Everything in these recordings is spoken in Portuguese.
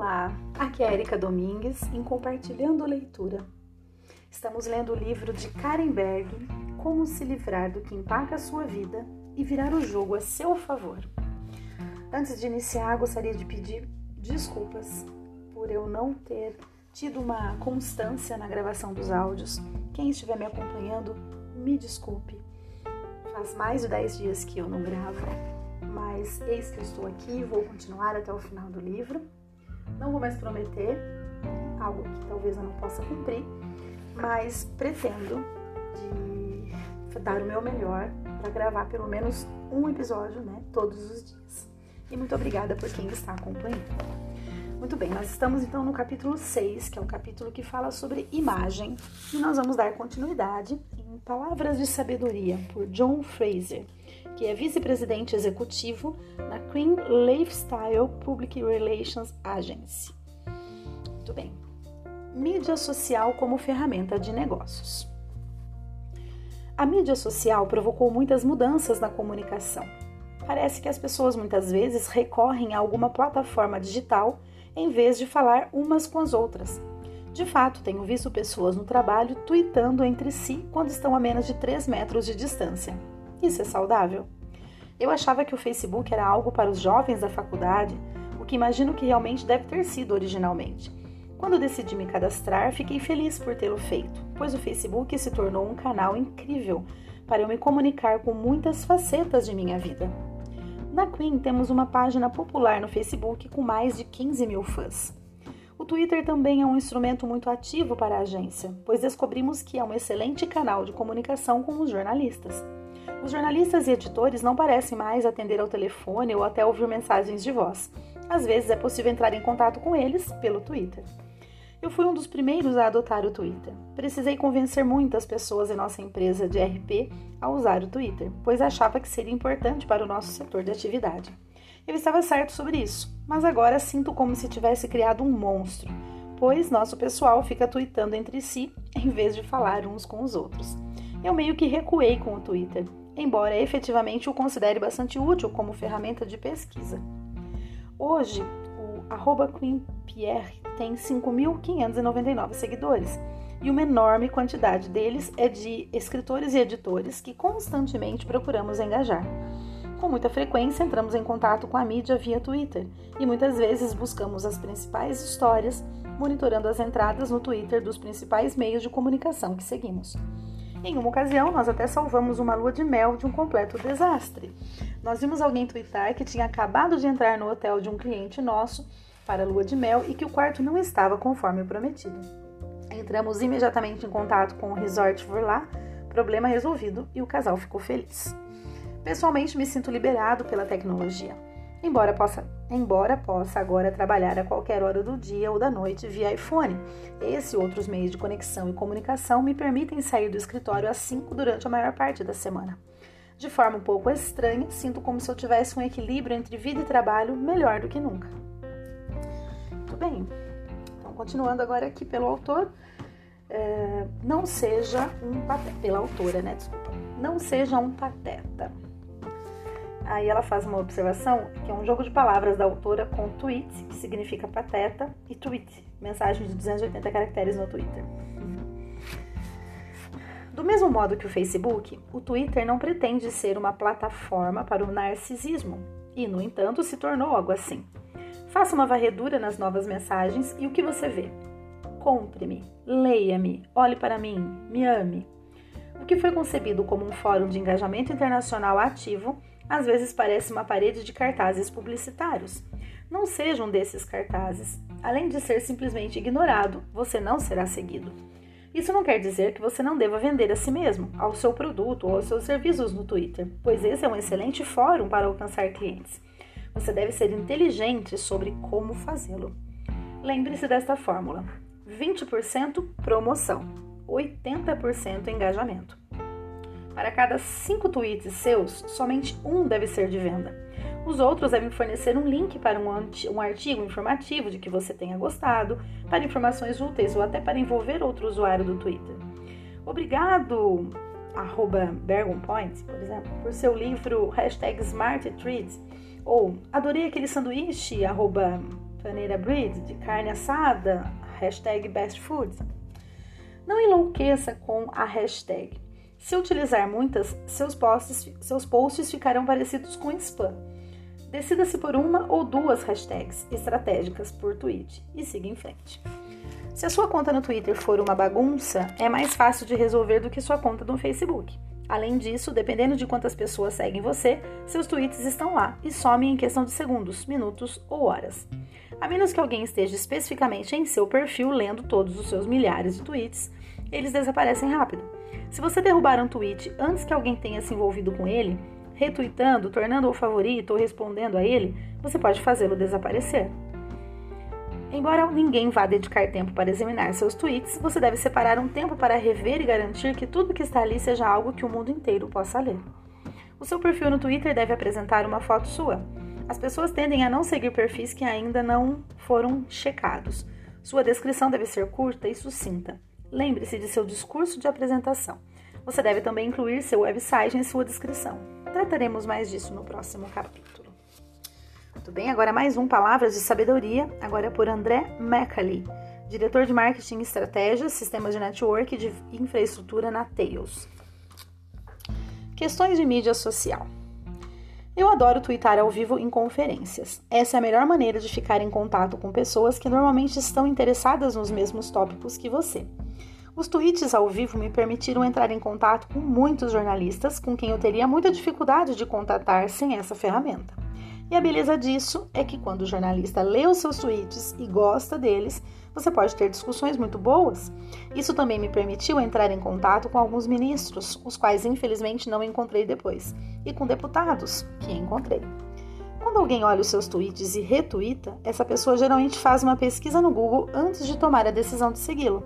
Olá, aqui é Erika Domingues em Compartilhando Leitura. Estamos lendo o livro de Karen Berg, Como se livrar do que empaca a sua vida e virar o jogo a seu favor. Antes de iniciar, gostaria de pedir desculpas por eu não ter tido uma constância na gravação dos áudios. Quem estiver me acompanhando, me desculpe. Faz mais de 10 dias que eu não gravo, mas eis que eu estou aqui e vou continuar até o final do livro. Não vou mais prometer algo que talvez eu não possa cumprir, mas pretendo dar o meu melhor para gravar pelo menos um episódio, né, todos os dias. E muito obrigada por quem está acompanhando. Muito bem, nós estamos então no capítulo 6, que é o capítulo que fala sobre imagem, e nós vamos dar continuidade em Palavras de Sabedoria, por John Fraser que é vice-presidente executivo na Cream Lifestyle Public Relations Agency. Muito bem. Mídia social como ferramenta de negócios. A mídia social provocou muitas mudanças na comunicação. Parece que as pessoas muitas vezes recorrem a alguma plataforma digital em vez de falar umas com as outras. De fato, tenho visto pessoas no trabalho tweetando entre si quando estão a menos de 3 metros de distância. Isso é saudável? Eu achava que o Facebook era algo para os jovens da faculdade, o que imagino que realmente deve ter sido originalmente. Quando decidi me cadastrar, fiquei feliz por tê-lo feito, pois o Facebook se tornou um canal incrível para eu me comunicar com muitas facetas de minha vida. Na Queen temos uma página popular no Facebook com mais de 15 mil fãs. O Twitter também é um instrumento muito ativo para a agência, pois descobrimos que é um excelente canal de comunicação com os jornalistas. Os jornalistas e editores não parecem mais atender ao telefone ou até ouvir mensagens de voz. Às vezes é possível entrar em contato com eles pelo Twitter. Eu fui um dos primeiros a adotar o Twitter. Precisei convencer muitas pessoas em nossa empresa de RP a usar o Twitter, pois achava que seria importante para o nosso setor de atividade. Eu estava certo sobre isso, mas agora sinto como se tivesse criado um monstro, pois nosso pessoal fica tweetando entre si em vez de falar uns com os outros. Eu meio que recuei com o Twitter, embora efetivamente o considere bastante útil como ferramenta de pesquisa. Hoje, o QueenPierre tem 5.599 seguidores e uma enorme quantidade deles é de escritores e editores que constantemente procuramos engajar. Com muita frequência entramos em contato com a mídia via Twitter e muitas vezes buscamos as principais histórias, monitorando as entradas no Twitter dos principais meios de comunicação que seguimos. Em uma ocasião, nós até salvamos uma lua de mel de um completo desastre. Nós vimos alguém twittar que tinha acabado de entrar no hotel de um cliente nosso para a lua de mel e que o quarto não estava conforme prometido. Entramos imediatamente em contato com o resort por lá, problema resolvido e o casal ficou feliz. Pessoalmente, me sinto liberado pela tecnologia. Embora possa, embora possa agora trabalhar a qualquer hora do dia ou da noite via iPhone, esse e outros meios de conexão e comunicação me permitem sair do escritório às 5 durante a maior parte da semana. De forma um pouco estranha, sinto como se eu tivesse um equilíbrio entre vida e trabalho melhor do que nunca. Muito bem, então continuando agora aqui pelo autor, é, não seja um pateta, pela autora, né? Desculpa, não seja um pateta. Aí ela faz uma observação que é um jogo de palavras da autora com tweet, que significa pateta, e tweet, mensagem de 280 caracteres no Twitter. Do mesmo modo que o Facebook, o Twitter não pretende ser uma plataforma para o narcisismo e, no entanto, se tornou algo assim. Faça uma varredura nas novas mensagens e o que você vê? Compre-me, leia-me, olhe para mim, me ame. O que foi concebido como um fórum de engajamento internacional ativo às vezes parece uma parede de cartazes publicitários. Não seja um desses cartazes. Além de ser simplesmente ignorado, você não será seguido. Isso não quer dizer que você não deva vender a si mesmo, ao seu produto ou aos seus serviços no Twitter, pois esse é um excelente fórum para alcançar clientes. Você deve ser inteligente sobre como fazê-lo. Lembre-se desta fórmula: 20% promoção, 80% engajamento. Para cada cinco tweets seus, somente um deve ser de venda. Os outros devem fornecer um link para um artigo informativo de que você tenha gostado, para informações úteis ou até para envolver outro usuário do Twitter. Obrigado, arroba Bergonpoint, por exemplo, por seu livro hashtag ou adorei aquele sanduíche, arroba Paneira Breed, de carne assada, hashtag best. Não enlouqueça com a hashtag. Se utilizar muitas, seus posts, seus posts ficarão parecidos com spam. Decida-se por uma ou duas hashtags estratégicas por tweet e siga em frente. Se a sua conta no Twitter for uma bagunça, é mais fácil de resolver do que sua conta no Facebook. Além disso, dependendo de quantas pessoas seguem você, seus tweets estão lá e somem em questão de segundos, minutos ou horas. A menos que alguém esteja especificamente em seu perfil lendo todos os seus milhares de tweets, eles desaparecem rápido. Se você derrubar um tweet antes que alguém tenha se envolvido com ele, retweetando, tornando-o favorito ou respondendo a ele, você pode fazê-lo desaparecer. Embora ninguém vá dedicar tempo para examinar seus tweets, você deve separar um tempo para rever e garantir que tudo que está ali seja algo que o mundo inteiro possa ler. O seu perfil no Twitter deve apresentar uma foto sua. As pessoas tendem a não seguir perfis que ainda não foram checados. Sua descrição deve ser curta e sucinta. Lembre-se de seu discurso de apresentação. Você deve também incluir seu website em sua descrição. Trataremos mais disso no próximo capítulo. Muito bem, agora mais um Palavras de Sabedoria, agora é por André Macaulay, diretor de Marketing e Estratégias, Sistemas de Network e de Infraestrutura na Tails. Questões de mídia social. Eu adoro twittar ao vivo em conferências. Essa é a melhor maneira de ficar em contato com pessoas que normalmente estão interessadas nos mesmos tópicos que você. Os tweets ao vivo me permitiram entrar em contato com muitos jornalistas com quem eu teria muita dificuldade de contatar sem essa ferramenta. E a beleza disso é que quando o jornalista lê os seus tweets e gosta deles, você pode ter discussões muito boas. Isso também me permitiu entrar em contato com alguns ministros, os quais infelizmente não encontrei depois, e com deputados, que encontrei. Quando alguém olha os seus tweets e retuita, essa pessoa geralmente faz uma pesquisa no Google antes de tomar a decisão de segui-lo.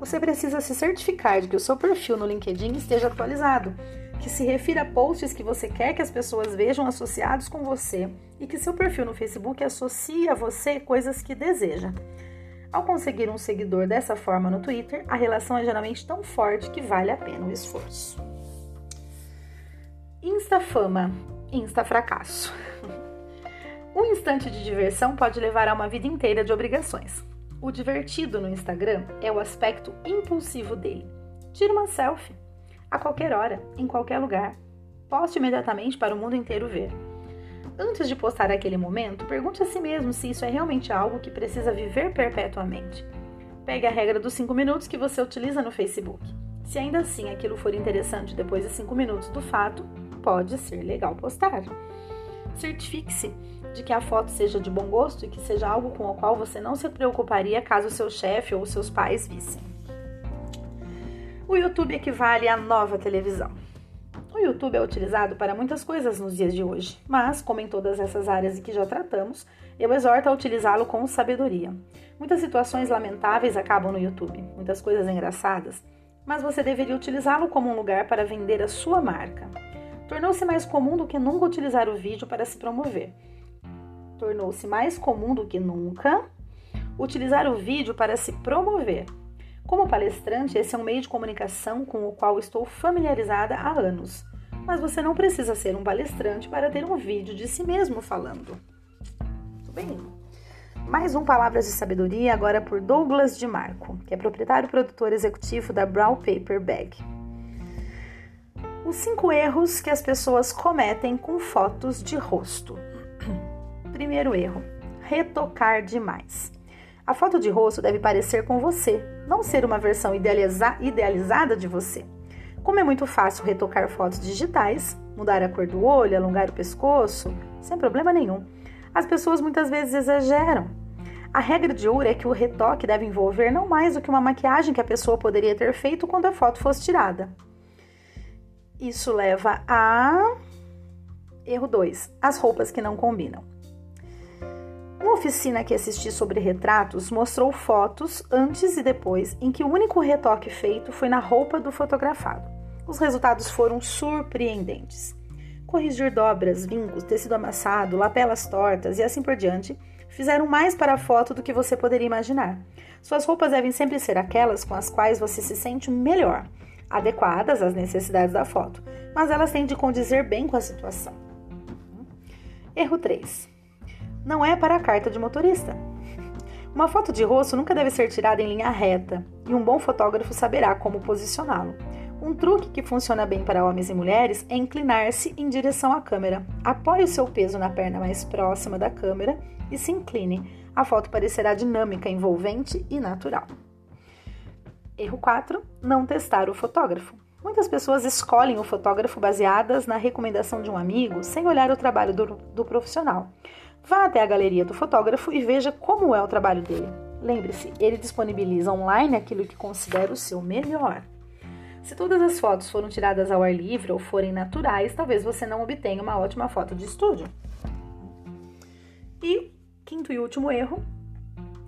Você precisa se certificar de que o seu perfil no LinkedIn esteja atualizado que se refira a posts que você quer que as pessoas vejam associados com você e que seu perfil no Facebook associe a você coisas que deseja. Ao conseguir um seguidor dessa forma no Twitter, a relação é geralmente tão forte que vale a pena o esforço. Instafama, instafracasso. Um instante de diversão pode levar a uma vida inteira de obrigações. O divertido no Instagram é o aspecto impulsivo dele. Tira uma selfie a qualquer hora, em qualquer lugar. Poste imediatamente para o mundo inteiro ver. Antes de postar aquele momento, pergunte a si mesmo se isso é realmente algo que precisa viver perpetuamente. Pegue a regra dos 5 minutos que você utiliza no Facebook. Se ainda assim aquilo for interessante depois de 5 minutos do fato, pode ser legal postar. Certifique-se de que a foto seja de bom gosto e que seja algo com o qual você não se preocuparia caso seu chefe ou seus pais vissem. O YouTube equivale à nova televisão. O YouTube é utilizado para muitas coisas nos dias de hoje, mas, como em todas essas áreas que já tratamos, eu exorto a utilizá-lo com sabedoria. Muitas situações lamentáveis acabam no YouTube, muitas coisas engraçadas, mas você deveria utilizá-lo como um lugar para vender a sua marca. Tornou-se mais comum do que nunca utilizar o vídeo para se promover. Tornou-se mais comum do que nunca utilizar o vídeo para se promover. Como palestrante, esse é um meio de comunicação com o qual estou familiarizada há anos. Mas você não precisa ser um palestrante para ter um vídeo de si mesmo falando. Tudo bem? Mais um Palavras de Sabedoria, agora por Douglas de Marco, que é proprietário e produtor executivo da Brown Paper Bag. Os cinco erros que as pessoas cometem com fotos de rosto. Primeiro erro: retocar demais. A foto de rosto deve parecer com você, não ser uma versão idealiza idealizada de você. Como é muito fácil retocar fotos digitais, mudar a cor do olho, alongar o pescoço, sem problema nenhum, as pessoas muitas vezes exageram. A regra de ouro é que o retoque deve envolver não mais do que uma maquiagem que a pessoa poderia ter feito quando a foto fosse tirada. Isso leva a. Erro 2: as roupas que não combinam. Oficina que assisti sobre retratos mostrou fotos antes e depois em que o único retoque feito foi na roupa do fotografado. Os resultados foram surpreendentes. Corrigir dobras, vincos, tecido amassado, lapelas tortas e assim por diante fizeram mais para a foto do que você poderia imaginar. Suas roupas devem sempre ser aquelas com as quais você se sente melhor, adequadas às necessidades da foto, mas elas têm de condizer bem com a situação. Erro 3 não é para a carta de motorista. Uma foto de rosto nunca deve ser tirada em linha reta e um bom fotógrafo saberá como posicioná-lo. Um truque que funciona bem para homens e mulheres é inclinar-se em direção à câmera. Apoie o seu peso na perna mais próxima da câmera e se incline. A foto parecerá dinâmica, envolvente e natural. Erro 4. Não testar o fotógrafo. Muitas pessoas escolhem o fotógrafo baseadas na recomendação de um amigo sem olhar o trabalho do, do profissional. Vá até a galeria do fotógrafo e veja como é o trabalho dele. Lembre-se, ele disponibiliza online aquilo que considera o seu melhor. Se todas as fotos foram tiradas ao ar livre ou forem naturais, talvez você não obtenha uma ótima foto de estúdio. E quinto e último erro: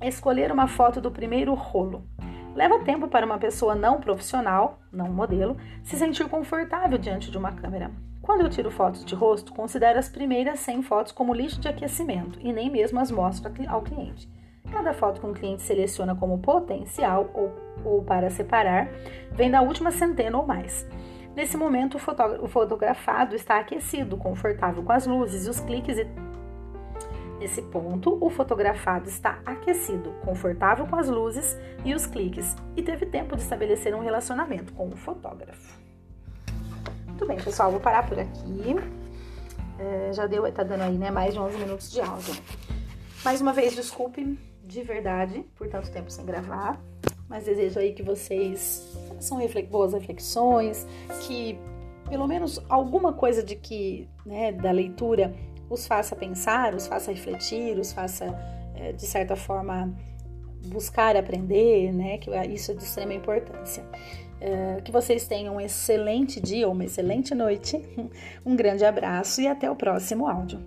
escolher uma foto do primeiro rolo. Leva tempo para uma pessoa não profissional, não modelo, se sentir confortável diante de uma câmera. Quando eu tiro fotos de rosto, considero as primeiras 100 fotos como lixo de aquecimento e nem mesmo as mostro ao cliente. Cada foto que um cliente seleciona como potencial ou, ou para separar vem da última centena ou mais. Nesse momento, o, o fotografado está aquecido, confortável com as luzes e os cliques. E... Nesse ponto, o fotografado está aquecido, confortável com as luzes e os cliques, e teve tempo de estabelecer um relacionamento com o fotógrafo. Muito bem, pessoal, vou parar por aqui. É, já deu, tá dando aí, né, mais de 11 minutos de áudio. Mais uma vez, desculpe de verdade por tanto tempo sem gravar, mas desejo aí que vocês façam reflex boas reflexões, que pelo menos alguma coisa de que, né, da leitura os faça pensar, os faça refletir, os faça, é, de certa forma, buscar aprender, né, que isso é de extrema importância. É, que vocês tenham um excelente dia ou uma excelente noite. Um grande abraço e até o próximo áudio.